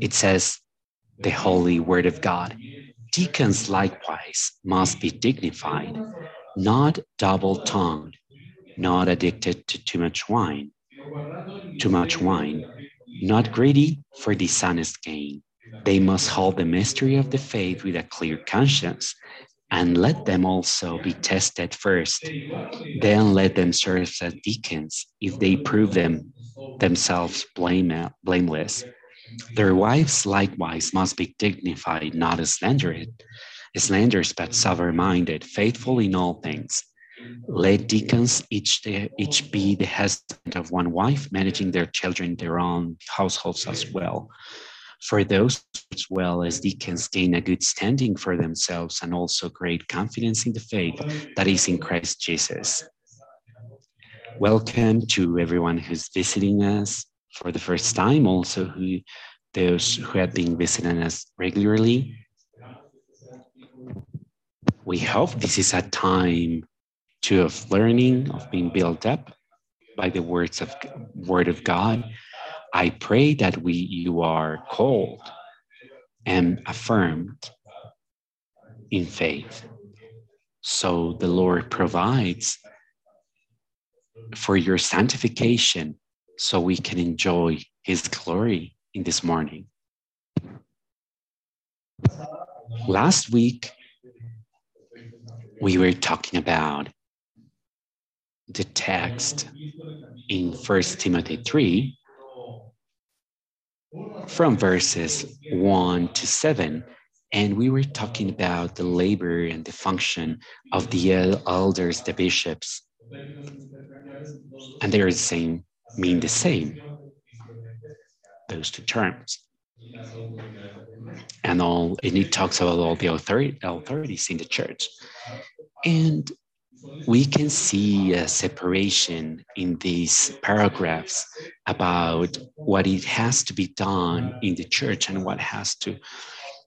It says, the holy word of God. Deacons likewise must be dignified, not double tongued, not addicted to too much wine, too much wine, not greedy for dishonest gain. They must hold the mystery of the faith with a clear conscience, and let them also be tested first. Then let them serve as deacons if they prove them themselves blame, blameless. Their wives likewise must be dignified, not slanderous, slanderous but sober-minded, faithful in all things. Let deacons each, each be the husband of one wife, managing their children, their own households as well. For those as well as deacons gain a good standing for themselves and also great confidence in the faith that is in Christ Jesus. Welcome to everyone who's visiting us for the first time, also who those who have been visiting us regularly. We hope this is a time to of learning, of being built up by the words of word of God. I pray that we you are called and affirmed in faith. So the Lord provides for your sanctification so we can enjoy his glory in this morning. Last week, we were talking about the text in First Timothy 3 from verses 1 to 7 and we were talking about the labor and the function of the elders the bishops. And they're the same mean the same those two terms. And all and it talks about all the authority, authorities in the church. And we can see a separation in these paragraphs about what it has to be done in the church and what has to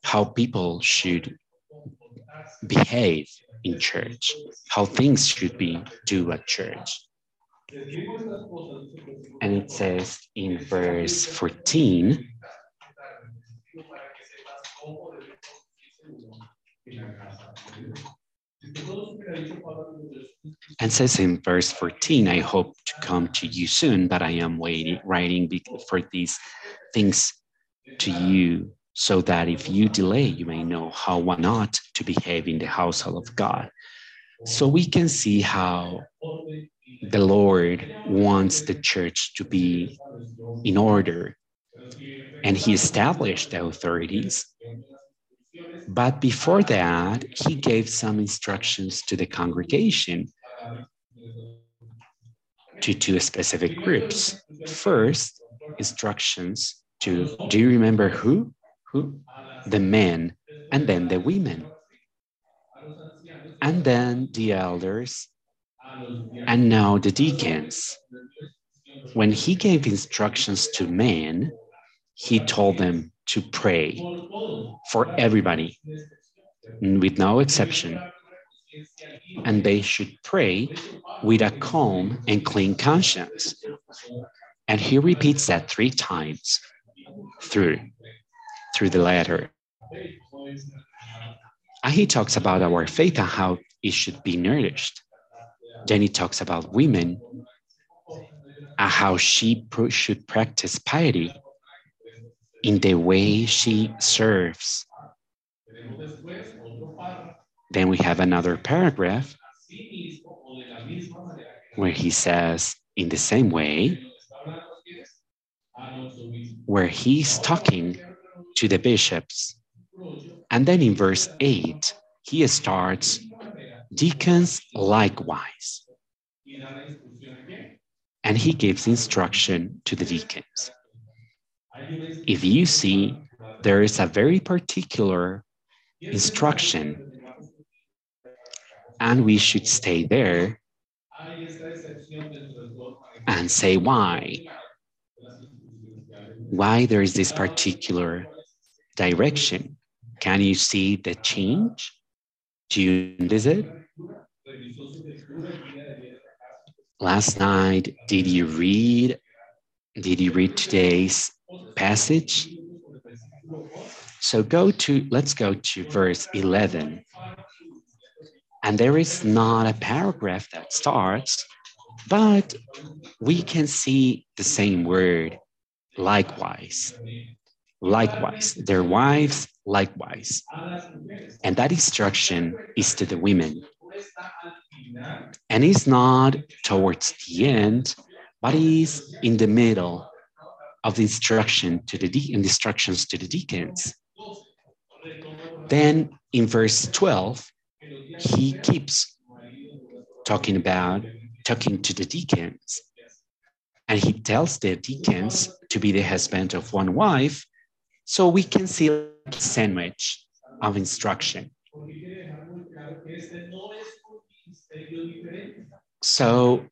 how people should behave in church how things should be do at church. And it says in verse 14 and says in verse 14, I hope to come to you soon, but I am waiting, writing for these things to you, so that if you delay, you may know how one ought to behave in the household of God. So we can see how the Lord wants the church to be in order. And he established the authorities but before that, he gave some instructions to the congregation to two specific groups. First, instructions to, do you remember who? Who? The men, and then the women, and then the elders, and now the deacons. When he gave instructions to men, he told them to pray for everybody with no exception. And they should pray with a calm and clean conscience. And he repeats that three times through, through the letter. And he talks about our faith and how it should be nourished. Then he talks about women and how she should practice piety in the way she serves. Then we have another paragraph where he says, in the same way, where he's talking to the bishops. And then in verse 8, he starts, deacons likewise. And he gives instruction to the deacons. If you see, there is a very particular instruction, and we should stay there and say why. Why there is this particular direction. Can you see the change? Do you notice it? Last night, did you read Did you read today's passage? So go to, let's go to verse 11. And there is not a paragraph that starts, but we can see the same word, likewise. Likewise, their wives, likewise. And that instruction is to the women. And it's not towards the end, but is in the middle of the instruction to the de- instructions to the deacons. Then in verse 12, he keeps talking about talking to the deacons. And he tells the deacons to be the husband of one wife. So we can see a sandwich of instruction. So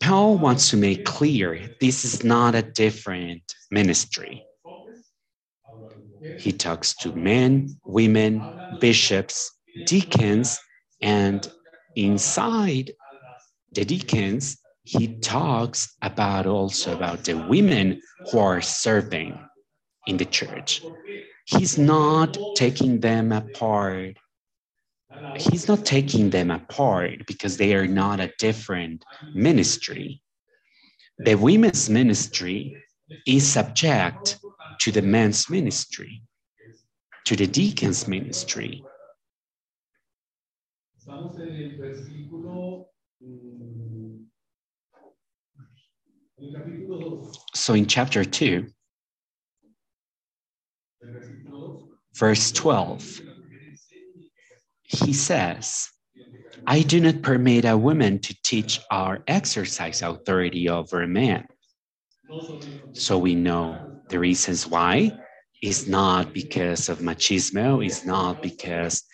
Paul wants to make clear this is not a different ministry. He talks to men, women, bishops, deacons, and inside the deacons, he talks about also about the women who are serving in the church. He's not taking them apart. He's not taking them apart because they are not a different ministry. The women's ministry is subject to the men's ministry, to the deacon's ministry. So in chapter 2, verse 12, he says, I do not permit a woman to teach or exercise authority over a man. So we know the reasons why is not because of machismo, is not because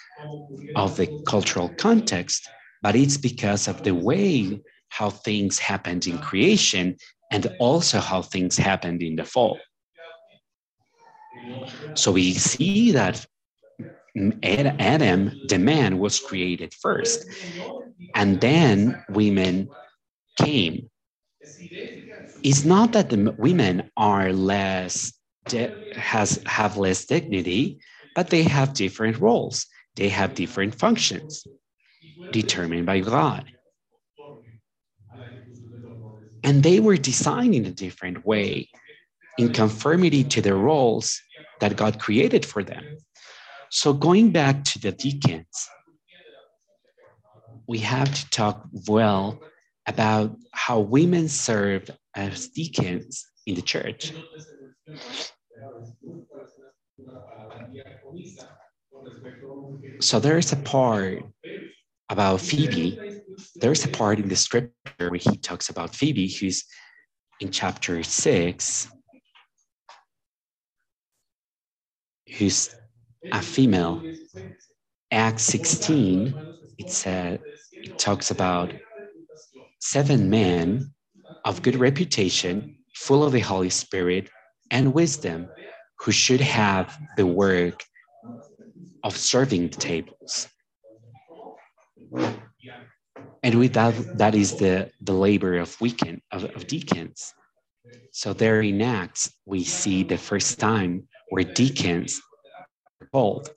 of the cultural context, but it's because of the way how things happened in creation and also how things happened in the fall. So we see that Adam, the man, was created first, and then women came. It's not that the women are less has have less dignity, but they have different roles. They have different functions determined by God. And they were designed in a different way, in conformity to the roles that God created for them. So, going back to the deacons, we have to talk well about how women serve as deacons in the church. So there is a part about Phoebe. There's a part in the scripture where he talks about Phoebe, who's in chapter six, who's a female. Acts 16, it said it talks about seven men of good reputation, full of the Holy Spirit and wisdom, who should have the work of serving the tables. And with that, that is the, the labor of weekend of, of deacons. So there in Acts, we see the first time where deacons called.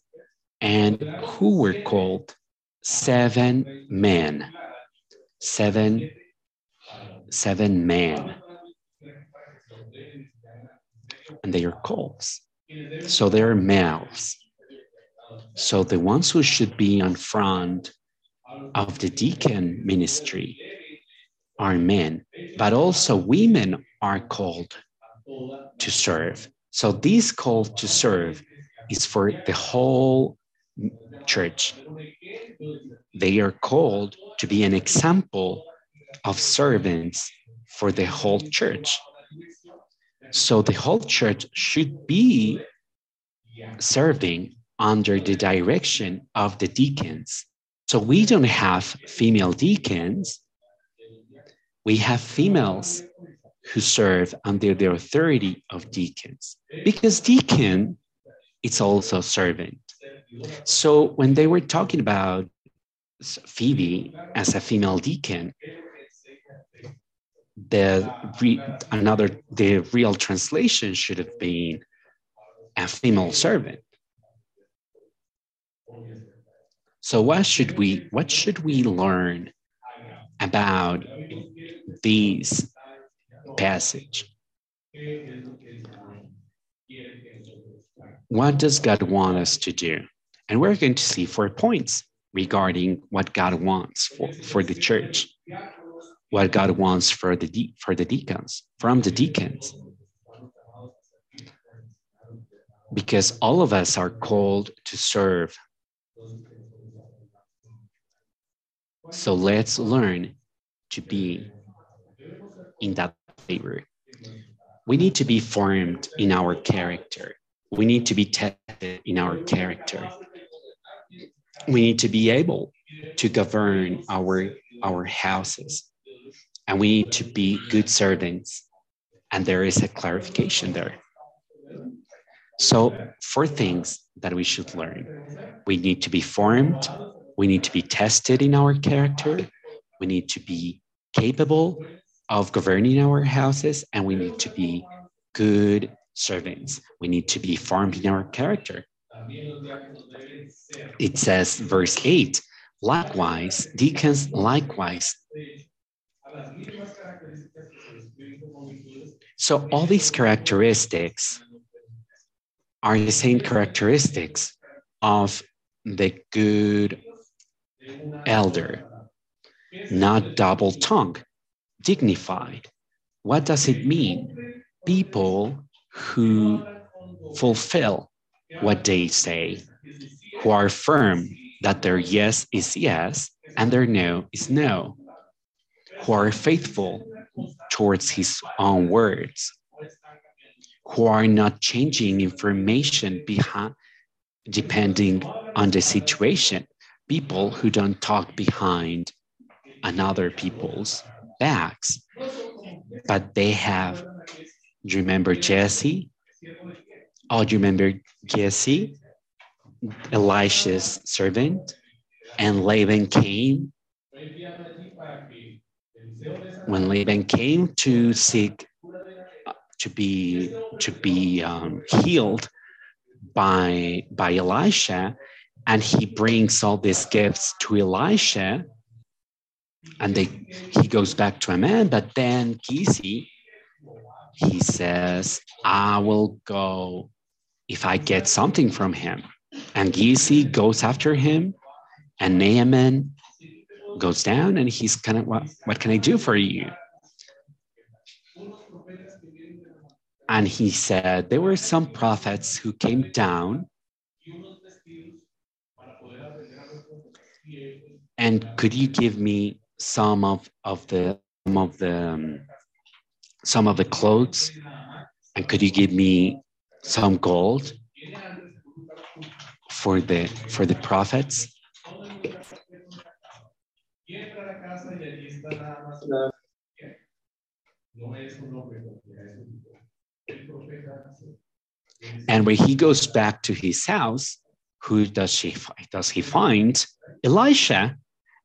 And who were called? Seven men. Seven, seven men. And they are called. So they're males. So the ones who should be on front of the deacon ministry are men, but also women are called to serve. So this call to serve is for the whole church. They are called to be an example of servants for the whole church. So the whole church should be serving under the direction of the deacons. So we don't have female deacons. We have females who serve under the authority of deacons because deacon is also servant. So when they were talking about Phoebe as a female deacon, the re, another the real translation should have been a female servant. So what should we what should we learn about these passage? What does God want us to do? And we're going to see four points regarding what God wants for, for the church, what God wants for the, de- for the deacons, from the deacons. Because all of us are called to serve. So let's learn to be in that favor. We need to be formed in our character. We need to be tested in our character. We need to be able to govern our, our houses. And we need to be good servants. And there is a clarification there. So, four things that we should learn we need to be formed, we need to be tested in our character, we need to be capable of governing our houses, and we need to be good servants. We need to be formed in our character. It says, verse 8, likewise, deacons likewise. So, all these characteristics are the same characteristics of the good elder, not double tongued, dignified. What does it mean? People who fulfill what they say, who are firm that their yes is yes and their no is no, who are faithful towards his own words, who are not changing information behind depending on the situation, people who don't talk behind another people's backs, but they have do you remember Jesse? Oh, do you remember Jesse, Elisha's servant? And Laban came. When Laban came to seek to be to be um, healed by by Elisha, and he brings all these gifts to Elisha, and they he goes back to Naaman, but then Gizi he says, I will go if I get something from him. And Gizi goes after him, and Naaman goes down, and he's kind of, what, what can I do for you? And he said, There were some prophets who came down. And could you give me some of, of the some of the um, some of the clothes? And could you give me some gold for the for the prophets? And when he goes back to his house, who does she does he find? Elisha.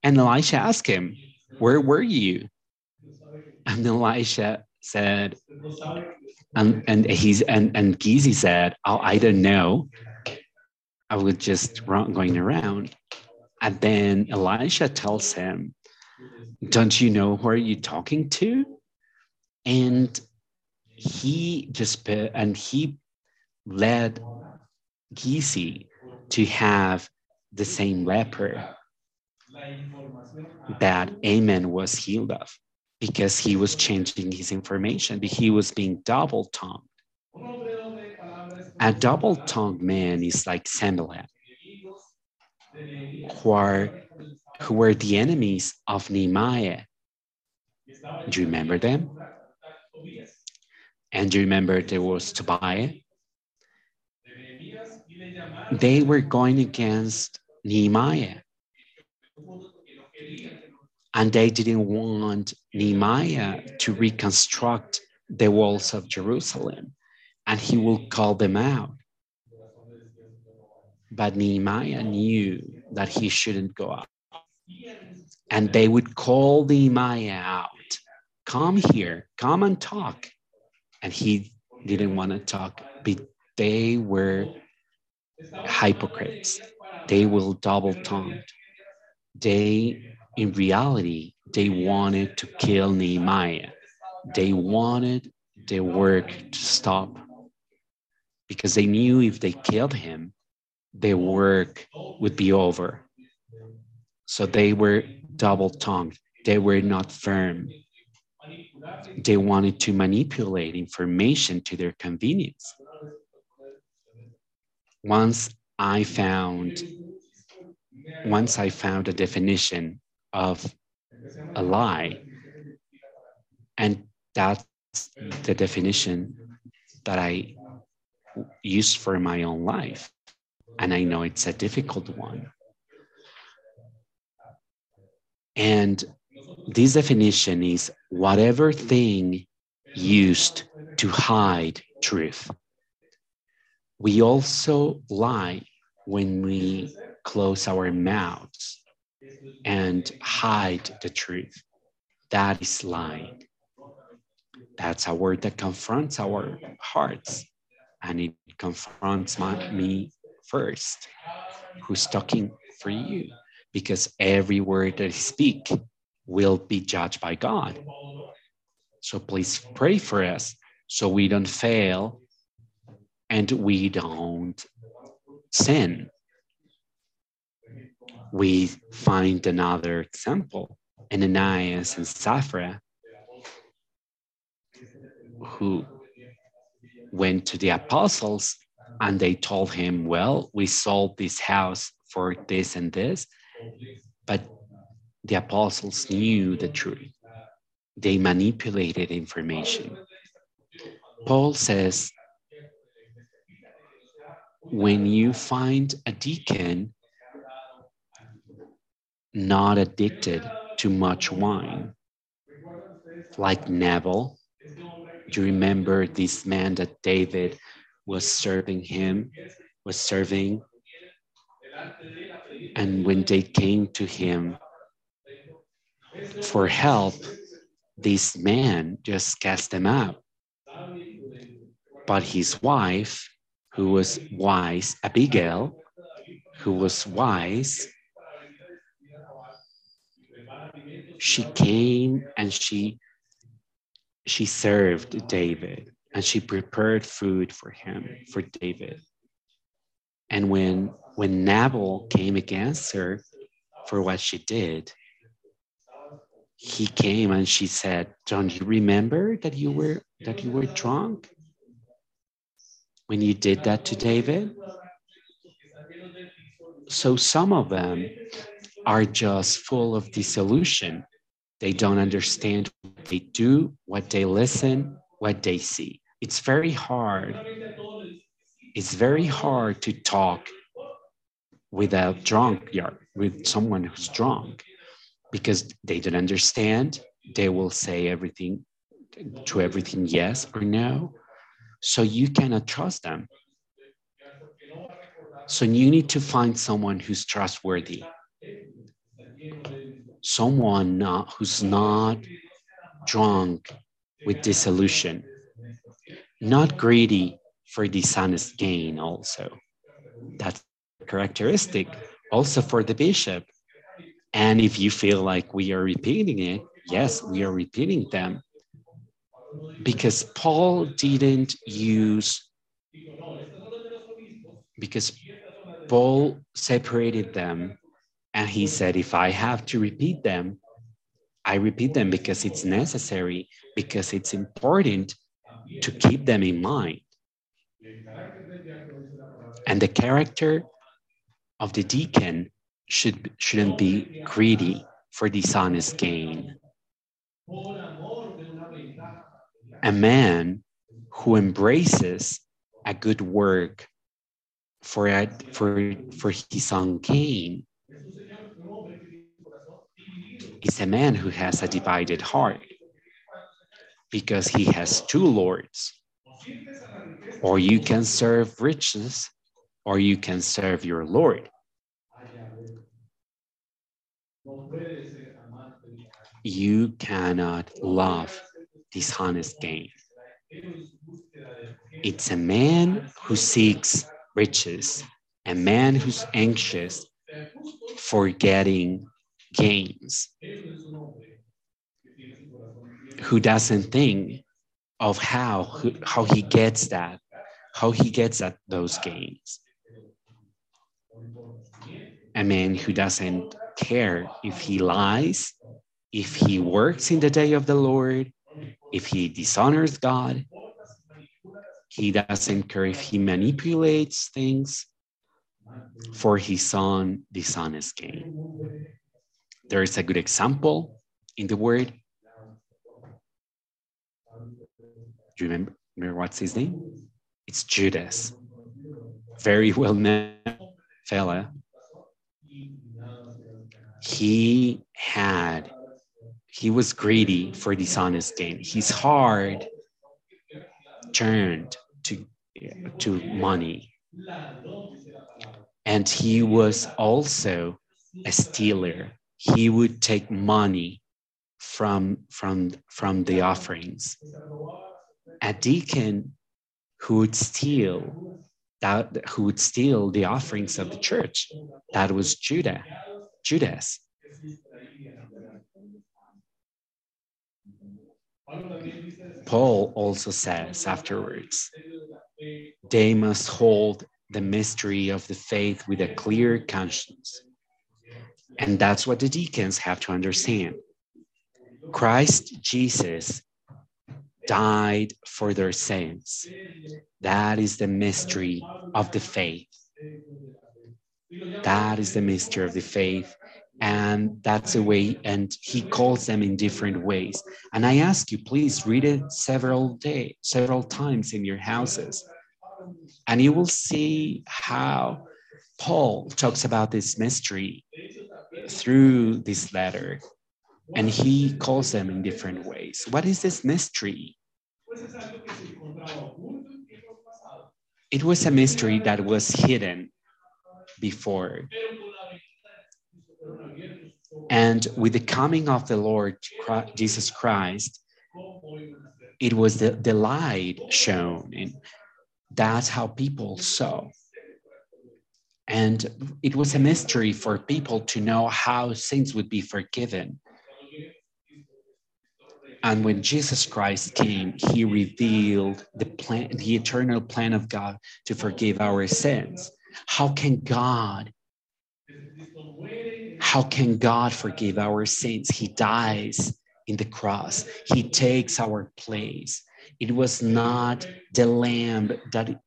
And Elisha asks him, Where were you? And Elisha said, and and he's and and Gizi said, "Oh, I don't know. I was just going around." And then Elisha tells him, "Don't you know who are you talking to?" And he just and he led Gizi to have the same leper that Naaman was healed of because he was changing his information, he was being double tongued. A double tongued man is like Sanballat, who, are, who were the enemies of Nehemiah. Do you remember them? And do you remember there was Tobiah? They were going against Nehemiah and they didn't want Nehemiah to reconstruct the walls of Jerusalem, and he will call them out. But Nehemiah knew that he shouldn't go out. And they would call Nehemiah out come here, come and talk. And he didn't want to talk, but they were hypocrites. They will double tongued. They, in reality, they wanted to kill Nehemiah. They wanted their work to stop because they knew if they killed him, their work would be over. So they were double tongued. They were not firm. They wanted to manipulate information to their convenience. Once I found once I found a definition of a lie, and that's the definition that I use for my own life. And I know it's a difficult one. And this definition is whatever thing used to hide truth. We also lie when we close our mouths and hide the truth. That is lying. That's a word that confronts our hearts and it confronts my, me first. Who's talking for you? Because every word that I speak will be judged by God. So please pray for us so we don't fail and we don't sin. We find another example Ananias and Sapphira, who went to the apostles and they told him, Well, we sold this house for this and this. But the apostles knew the truth, they manipulated information. Paul says, when you find a deacon not addicted to much wine, like Nabal, do you remember this man that David was serving him, was serving? And when they came to him for help, this man just cast them out. But his wife, who was wise, Abigail, who was wise, she came and she she served David and she prepared food for him, for David. And when when Nabal came against her for what she did, he came and she said, Don't you remember that you were that you were drunk when you did that to David? So some of them are just full of disillusion they don't understand what they do, what they listen, what they see. It's very hard. It's very hard to talk without drunk, yeah, with someone who's drunk, because they don't understand. They will say everything to everything yes or no. So you cannot trust them. So you need to find someone who's trustworthy someone who's not drunk with disillusion, not greedy for dishonest gain, also. That's characteristic also for the bishop. And if you feel like we are repeating it, yes, we are repeating them. Because Paul didn't use, because Paul separated them and he said, if I have to repeat them, I repeat them because it's necessary, because it's important to keep them in mind. And the character of the deacon should, shouldn't be greedy for dishonest gain. A man who embraces a good work for, a, for, for his own gain is a man who has a divided heart because he has two lords. Or you can serve riches, or you can serve your Lord. you cannot love dishonest gain. It's a man who seeks riches, a man who's anxious for getting gains, who doesn't think of how, how he gets that, how he gets at those gains. A man who doesn't care if he lies, if he works in the day of the Lord, if he dishonors God, he doesn't care if he manipulates things for his own dishonest gain. There is a good example in the word. Do you remember, remember what's his name? It's Judas. Very well known fella. He had he was greedy for dishonest gain. His heart turned to, to money. And he was also a stealer. He would take money from, from, from the offerings. A deacon who would steal that who would steal the offerings of the church. That was Judah, Judas. Paul also says afterwards, they must hold the mystery of the faith with a clear conscience. And that's what the deacons have to understand. Christ Jesus died for their sins. That is the mystery of the faith. That is the mystery of the faith and that's a way and he calls them in different ways. And i ask you please read it several days several times in your houses. And you will see how paul talks about this mystery through this letter. And he calls them in different ways. What is this mystery? It was a mystery that was hidden before and with the coming of the Lord Jesus Christ, it was the, the light shown. And that's how people saw. And it was a mystery for people to know how sins would be forgiven. And when Jesus Christ came, he revealed the plan, the eternal plan of God to forgive our sins. How can God how can God forgive our sins? He dies in the cross, He takes our place. It was not the lamb that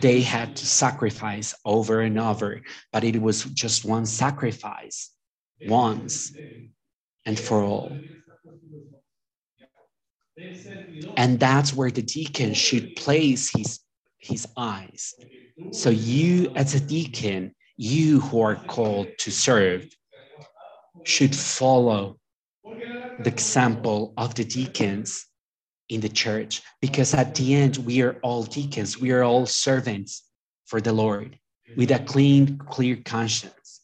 they had to sacrifice over and over, but it was just one sacrifice once and for all. And that's where the deacon should place his, his eyes. So, you as a deacon, you who are called to serve, should follow the example of the deacons in the church because at the end we are all deacons. We are all servants for the lord with a clean clear conscience.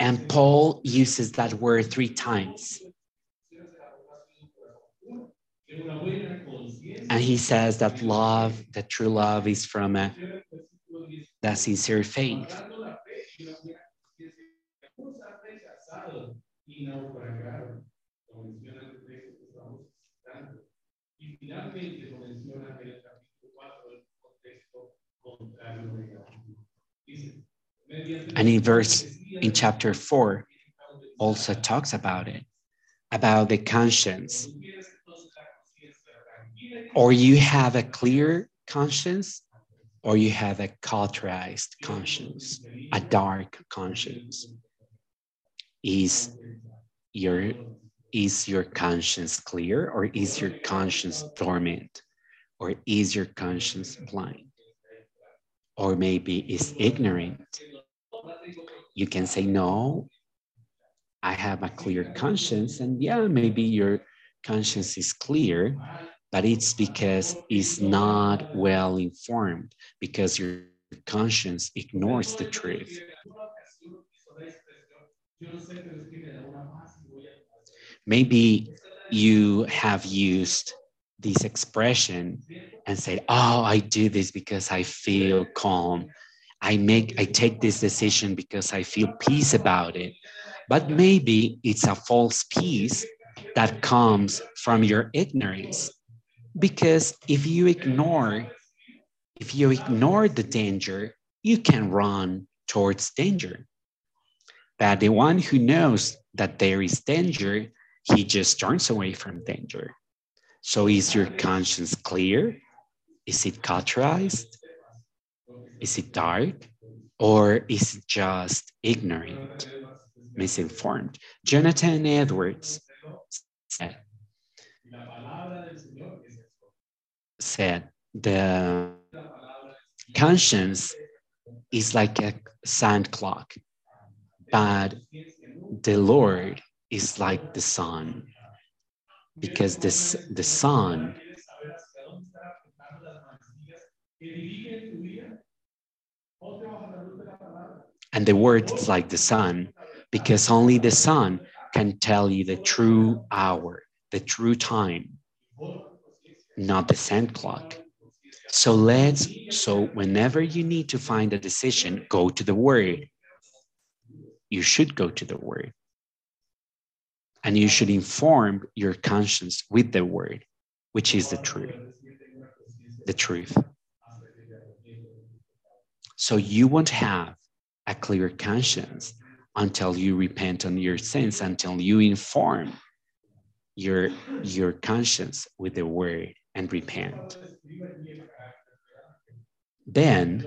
And paul uses that word three times and he says that love that true love is from a that sincere faith y naufragaron, como menciona el texto que estamos citando. Y finalmente lo menciona en el capítulo 4 del contexto contrario negativo. Dice, and in verse in chapter 4 also talks about it about the conscience or you have a clear conscience or you have a cauterized conscience a dark conscience. Is your is your conscience clear or is your conscience dormant or is your conscience blind? Or maybe is ignorant. You can say no i have a clear conscience and yeah maybe your conscience is clear but it's because it's not well informed because your conscience ignores the truth Maybe you have used this expression and said, "Oh, I do this because I feel calm. I make I take this decision because I feel peace about it." But maybe it's a false peace that comes from your ignorance. Because if you ignore if you ignore the danger, you can run towards danger. But the one who knows that there is danger, he just turns away from danger. So is your conscience clear? Is it cauterized? Is it dark? Or is it just ignorant, misinformed? Jonathan Edwards said, said the conscience is like a sand clock, but the Lord is like the sun, because this the sun and the word is like the sun, because only the sun can tell you the true hour, the true time, not the sand clock. So let's, so whenever you need to find a decision, go to the word. You should go to the word. And you should inform your conscience with the word, which is the truth. The truth. So you won't have a clear conscience until you repent on your sins, until you inform your, your conscience with the word and repent. Then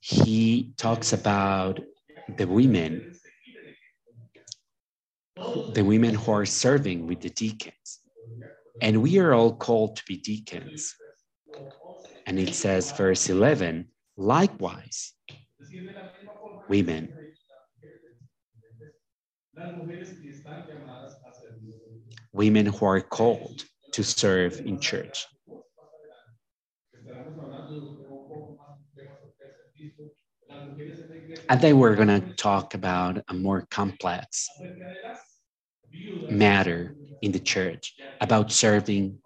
he talks about the women, the women who are serving with the deacons. And we are all called to be deacons. And it says, verse 11, likewise, women. Women who are called to serve in church. And then we're going to talk about a more complex matter in the church about serving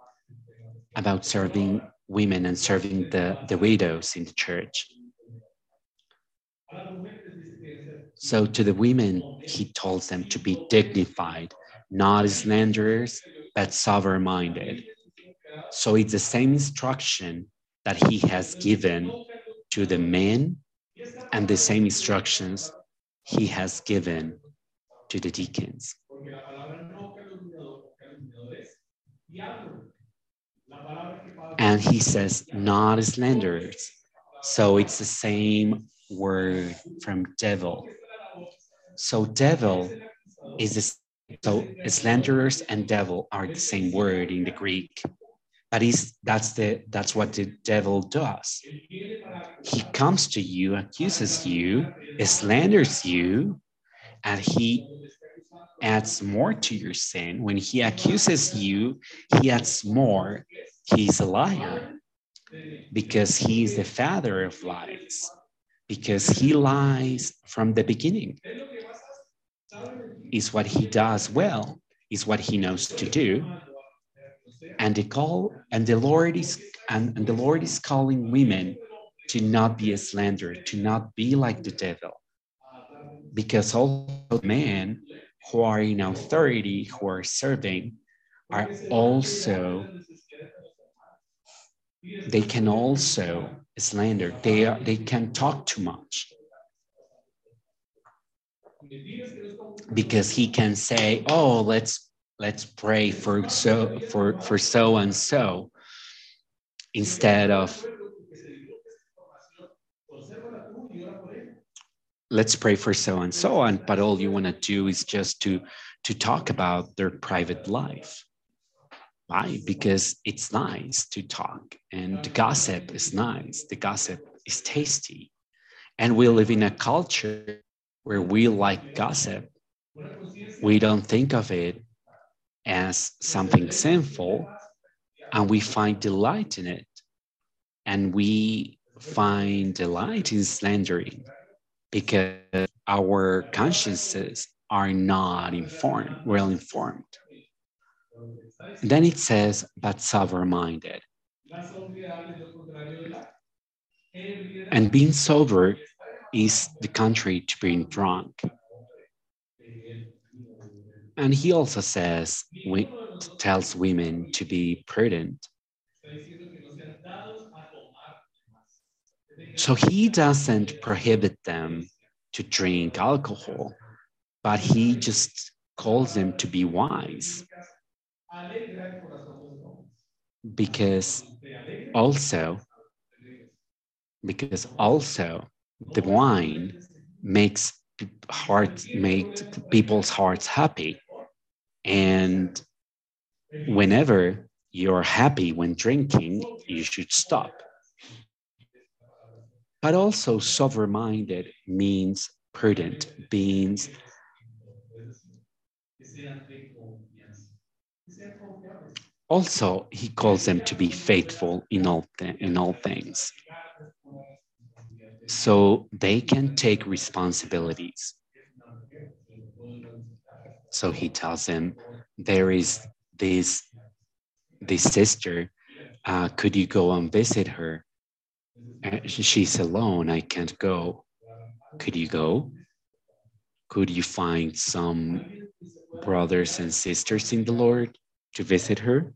about serving women and serving the, the widows in the church. So to the women, he tells them to be dignified, not slanderers, but sober-minded. So it's the same instruction that he has given to the men and the same instructions he has given to the deacons. And he says, not slanderers. So it's the same word from devil. So devil is this, so slanderers and devil are the same word in the Greek. But he's, that's the that's what the devil does. He comes to you, accuses you, slanders you, and he adds more to your sin. When he accuses you, he adds more. He's a liar because he is the father of lies, because he lies from the beginning. Is what he does well, is what he knows to do. And the call and the Lord is and, and the Lord is calling women to not be a slanderer, to not be like the devil. Because all men who are in authority, who are serving, are also they can also slander. They are they can talk too much. Because he can say, oh, let's let's pray for so for for so and so instead of let's pray for so and so on but all you want to do is just to to talk about their private life. Why? Because it's nice to talk and gossip is nice. The gossip is tasty. And we live in a culture where we like gossip we don't think of it as something sinful and we find delight in it and we find delight in slandering because our consciences are not informed, well informed. Then it says, but sober minded. And being sober is the country to being drunk. And he also says, tells women to be prudent. So he doesn't prohibit them to drink alcohol, but he just calls them to be wise. Because also, because also the wine makes hearts make people's hearts happy. And whenever you're happy when drinking you should stop. But also sober minded means prudent means also he calls them to be faithful in all th- in all things so they can take responsibilities. So he tells him, there is this, this sister, uh, could you go and visit her? She's alone, I can't go. Could you go? Could you find some brothers and sisters in the Lord to visit her?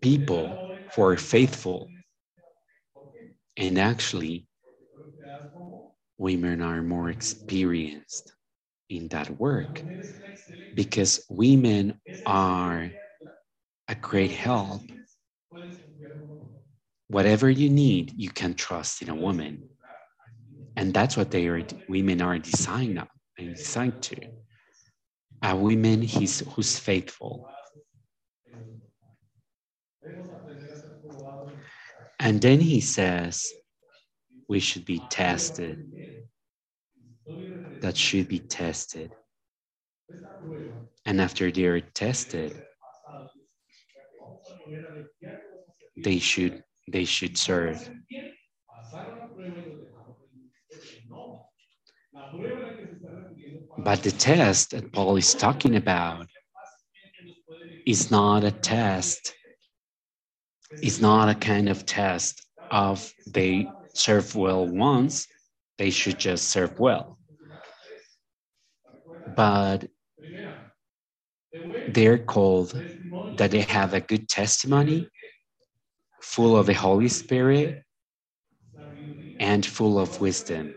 People who are faithful and actually, women are more experienced in that work because women are a great help. Whatever you need, you can trust in a woman. And that's what they are women are designed designed to. A woman who's faithful. And then he says, we should be tested. That should be tested. And after they are tested, they should they should serve. But the test that Paul is talking about is not a test is not a kind of test of they serve well once, they should just serve well. But they're called that they have a good testimony, full of the Holy Spirit, and full of wisdom,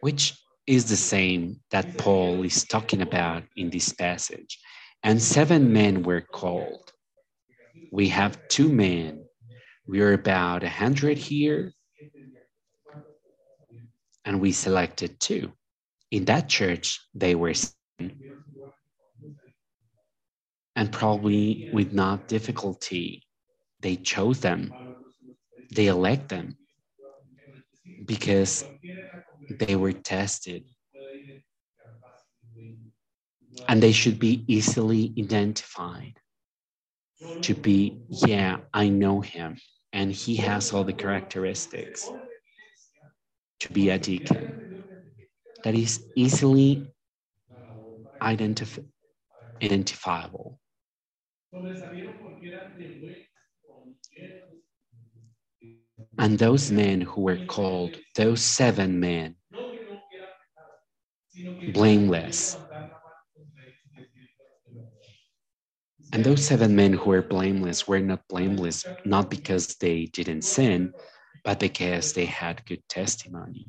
which is the same that Paul is talking about in this passage. And seven men were called we have two men. We are about a hundred here, and we selected two. In that church, they were and probably with not difficulty, they chose them. They elect them because they were tested. And they should be easily identified to be, yeah, I know him and he has all the characteristics to be a deacon that is easily identif- identifiable. And those men who were called, those seven men, blameless, And those seven men who were blameless were not blameless, not because they didn't sin, but because they had good testimony.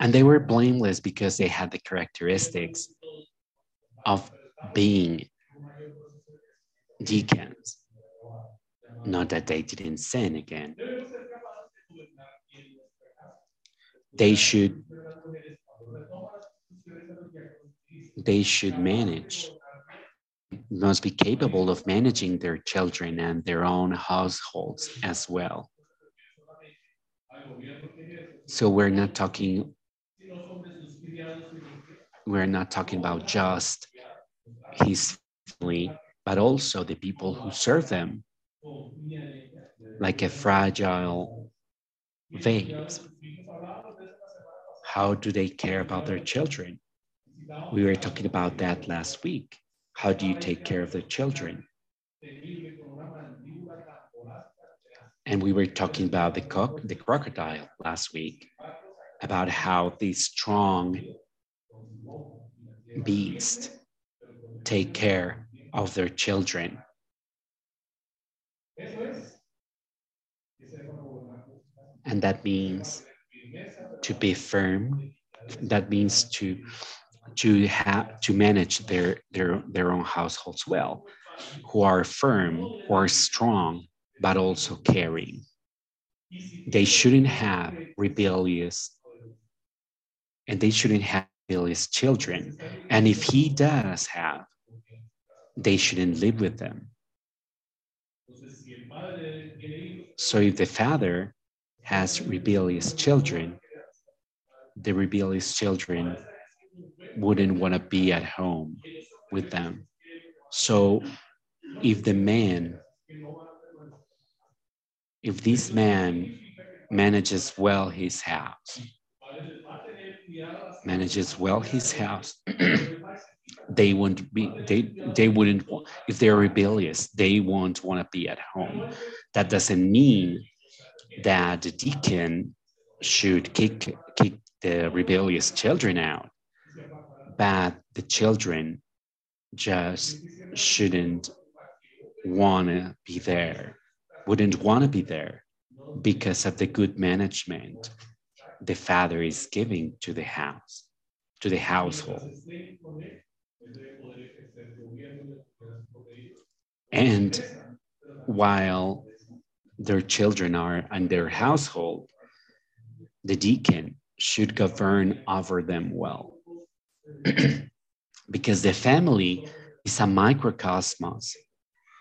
And they were blameless because they had the characteristics of being deacons, not that they didn't sin again they should they should manage must be capable of managing their children and their own households as well so we're not talking we're not talking about just his family but also the people who serve them, like a fragile vase. How do they care about their children? We were talking about that last week. How do you take care of the children? And we were talking about the, co- the crocodile last week, about how these strong beasts take care of their children. And that means to be firm. That means to to have to manage their their their own households well, who are firm, who are strong, but also caring. They shouldn't have rebellious, and they shouldn't have rebellious children. And if he does have, they shouldn't live with them. So if the father has rebellious children, the rebellious children wouldn't want to be at home with them. So if the man, if this man manages well his house, manages well his house, they won't be they they wouldn't if they're rebellious they won't want to be at home that doesn't mean that the deacon should kick kick the rebellious children out but the children just shouldn't want to be there wouldn't want to be there because of the good management the father is giving to the house to the household. And while their children are in their household, the deacon should govern over them well. because the family is a microcosmos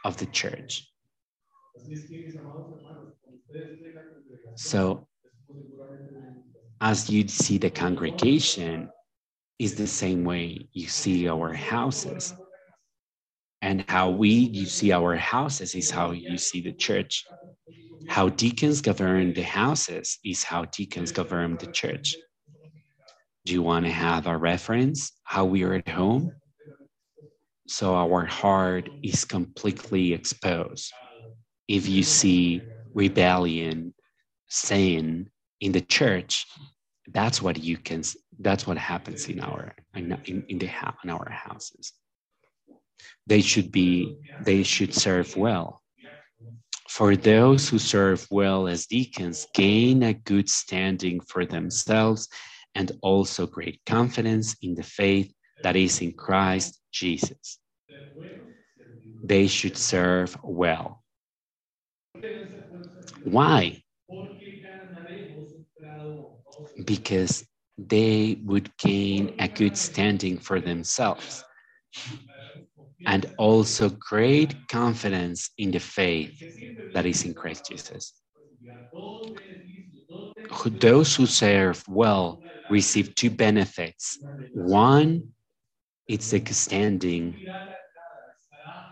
of the church. So, as you see the congregation, is the same way you see our houses. And how we you see our houses is how you see the church. How deacons govern the houses is how deacons govern the church. Do you want to have a reference how we are at home? So our heart is completely exposed. If you see rebellion, sin in the church, that's what you can that's what happens in our in, in the in our houses they should be they should serve well for those who serve well as deacons gain a good standing for themselves and also great confidence in the faith that is in Christ Jesus. They should serve well. Why? Because they would gain a good standing for themselves and also great confidence in the faith that is in Christ Jesus. Those who serve well receive two benefits. One, it's the standing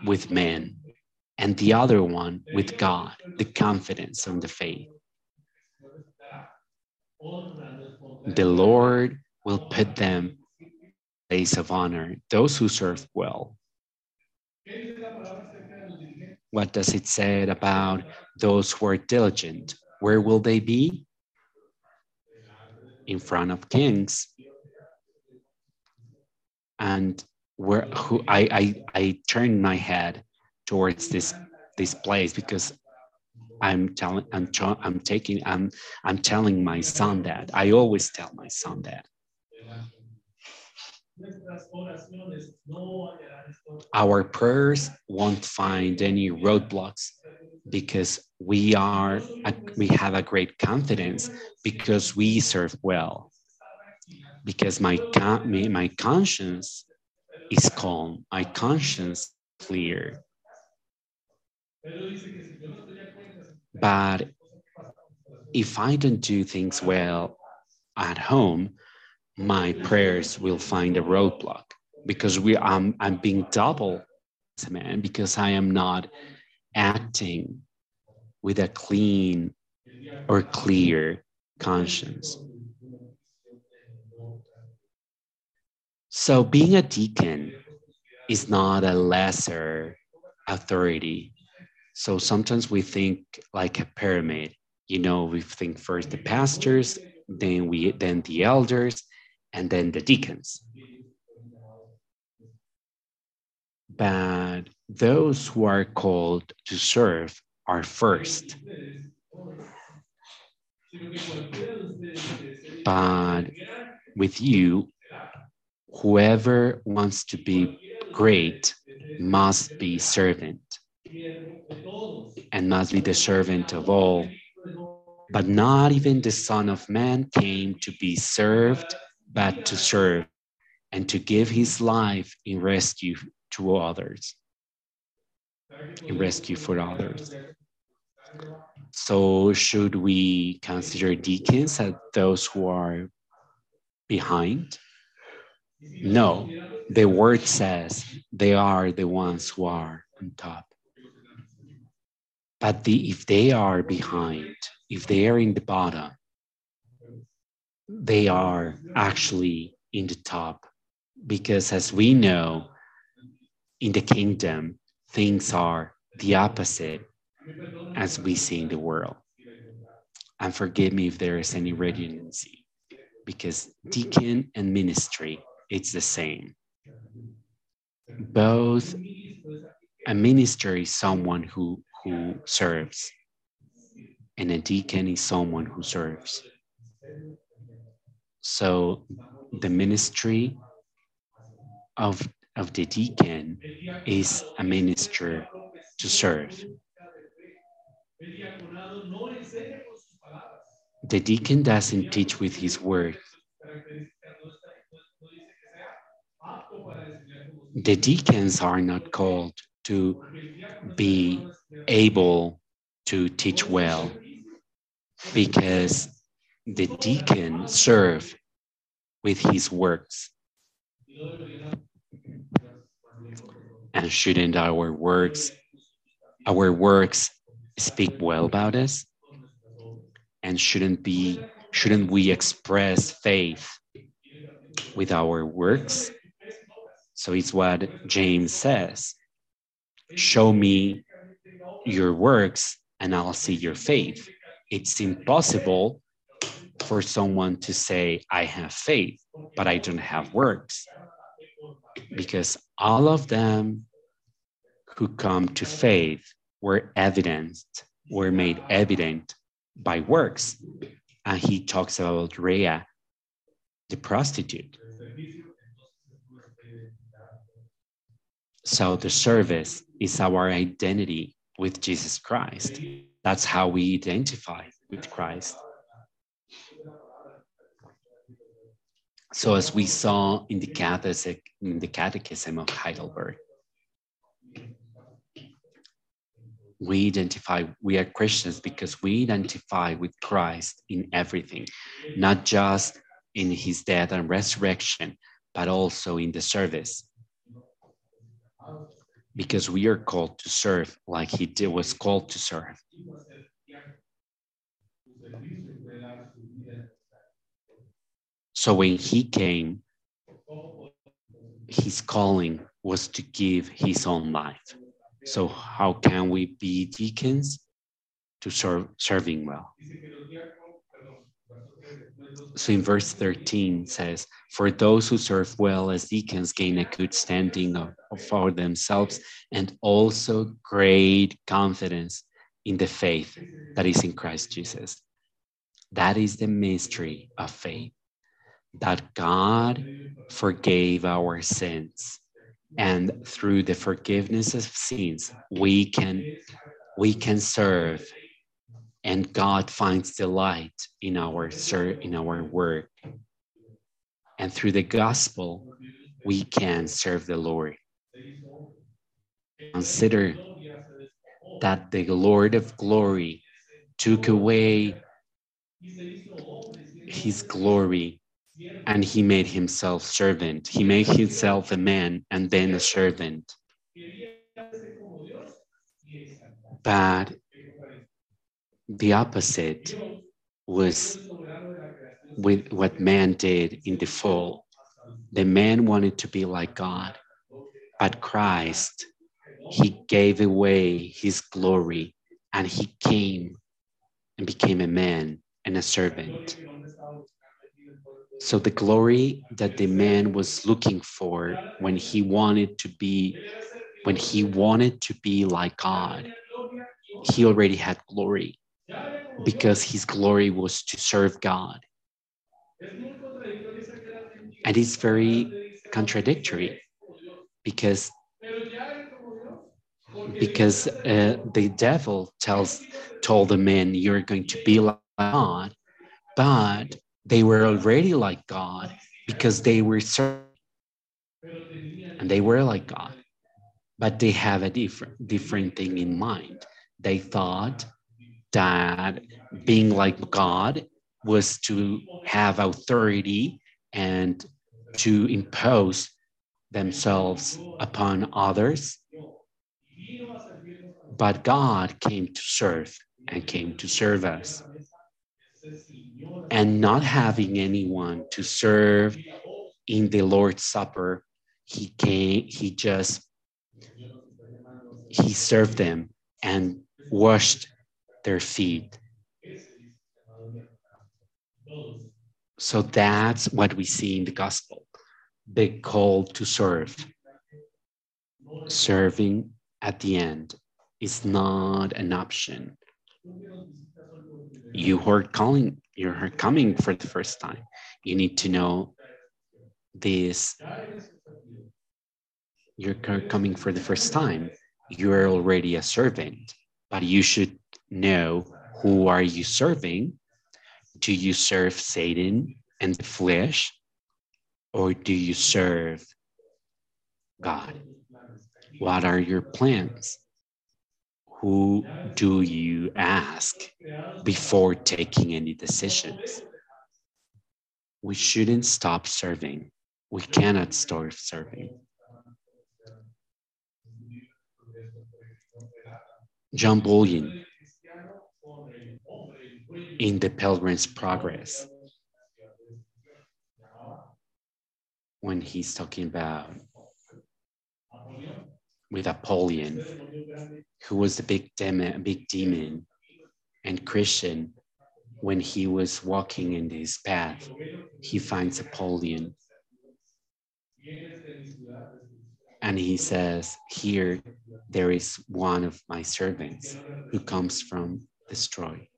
with men, and the other one with God, the confidence on the faith the Lord will put them place of honor, those who serve well. What does it say about those who are diligent? Where will they be? In front of kings. And where who I I, I turn my head towards this this place because I'm telling, I'm, I'm taking, I'm, I'm telling my son that. I always tell my son that. Our prayers won't find any roadblocks because we are, we have a great confidence because we serve well. Because my, my conscience is calm, my conscience clear but if I don't do things well at home, my prayers will find a roadblock because we I'm, I'm being double man because I am not acting with a clean or clear conscience. So being a deacon is not a lesser authority. So sometimes we think like a pyramid. You know, we think first the pastors, then we then the elders, and then the deacons. But those who are called to serve are first. But with you, whoever wants to be great must be servant and must be the servant of all. But not even the Son of Man came to be served, but to serve and to give his life in rescue to others, in rescue for others. So, should we consider deacons as those who are behind? No, the word says they are the ones who are on top. But the, if they are behind, if they are in the bottom, they are actually in the top. Because as we know, in the kingdom, things are the opposite as we see in the world. And forgive me if there is any redundancy, because deacon and ministry it's the same. Both a minister is someone who, who serves, and a deacon is someone who serves. So the ministry of, of the deacon is a minister to serve. The deacon doesn't teach with his word, the deacons are not called to be able to teach well because the deacon serve with his works. And shouldn't our works our works speak well about us? And shouldn't be shouldn't we express faith with our works? So it's what James says Show me your works, and I'll see your faith. It's impossible for someone to say, I have faith, but I don't have works. Because all of them who come to faith were evidenced, were made evident by works. And he talks about Rhea, the prostitute. So the service is our identity with Jesus Christ. That's how we identify with Christ. So as we saw in the catechism, in the catechism of Heidelberg, we identify we are Christians because we identify with Christ in everything, not just in his death and resurrection, but also in the service because we are called to serve like he did, was called to serve. So when he came, his calling was to give his own life. So how can we be deacons? To serve serving well. So in verse 13 says, For those who serve well as deacons gain a good standing of, for themselves and also great confidence in the faith that is in Christ Jesus. That is the mystery of faith, that God forgave our sins. And through the forgiveness of sins, we can, we can serve and God finds delight in our in our work. And through the gospel, we can serve the Lord. Consider that the Lord of glory took away his glory and he made himself servant. He made himself a man and then a servant. But the opposite was with what man did in the fall. The man wanted to be like God, but Christ, he gave away his glory and he came and became a man and a servant. So the glory that the man was looking for when he wanted to be when he wanted to be like God, he already had glory because his glory was to serve God. And it's very contradictory because because uh, the devil tells told the man you're going to be like God, but they were already like God because they were serving and they were like God, but they have a different different thing in mind. They thought that being like God was to have authority and to impose themselves upon others. But God came to serve and came to serve us. And not having anyone to serve in the Lord's Supper, he came, he just he served them and washed their feet. So that's what we see in the gospel the call to serve. Serving at the end is not an option. You are calling, you're coming for the first time. You need to know this. You're coming for the first time. You're already a servant, but you should know who are you serving do you serve satan and the flesh or do you serve god what are your plans who do you ask before taking any decisions? We shouldn't stop serving. We cannot stop serving. John Bunyan in the Pilgrim's Progress. When he's talking about with Apollyon, who was a big demon, a big demon, and Christian. When he was walking in his path, he finds Apollyon, and he says, "Here, there is one of my servants who comes from destroy."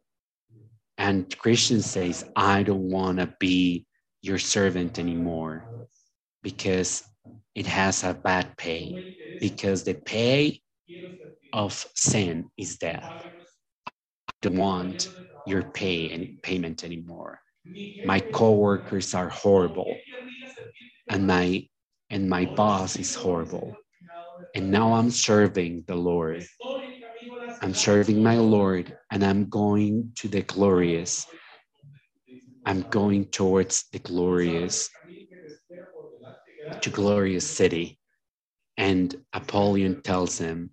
And Christian says, I don't want to be your servant anymore because it has a bad pay, because the pay of sin is death. I don't want your pay and payment anymore. My coworkers are horrible, and my and my boss is horrible. And now I'm serving the Lord I'm serving my Lord and I'm going to the glorious. I'm going towards the glorious, to glorious city. And Apollyon tells him,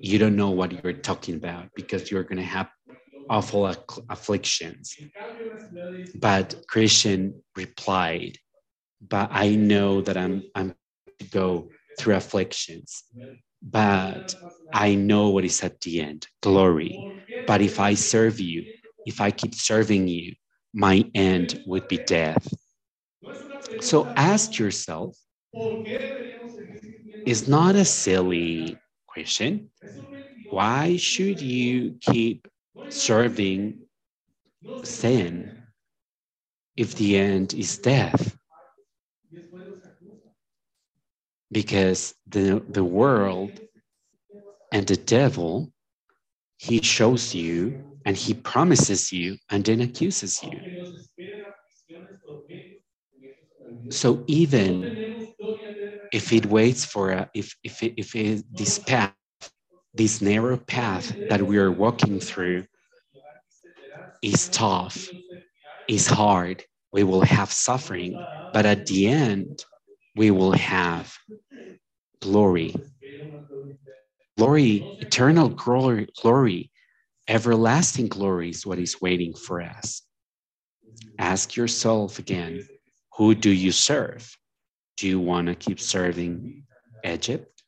You don't know what you're talking about because you're going to have awful afflictions. But Christian replied, But I know that I'm, I'm to go through afflictions but I know what is at the end glory. But if I serve you, if I keep serving you, my end would be death. So ask yourself is not a silly question. Why should you keep serving sin if the end is death? because the the world and the devil he shows you and he promises you and then accuses you so even if it waits for a if if it, if it, this path this narrow path that we are walking through is tough is hard we will have suffering but at the end we will have glory. Glory, eternal glory, glory, everlasting glory is what is waiting for us. Ask yourself again who do you serve? Do you want to keep serving Egypt?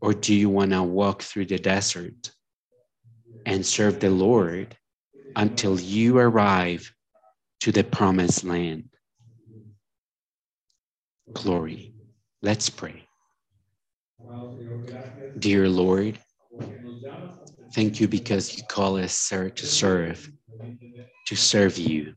Or do you want to walk through the desert and serve the Lord until you arrive to the promised land? Glory. Let's pray. Dear Lord, thank you because you call us, sir, to serve, to serve you.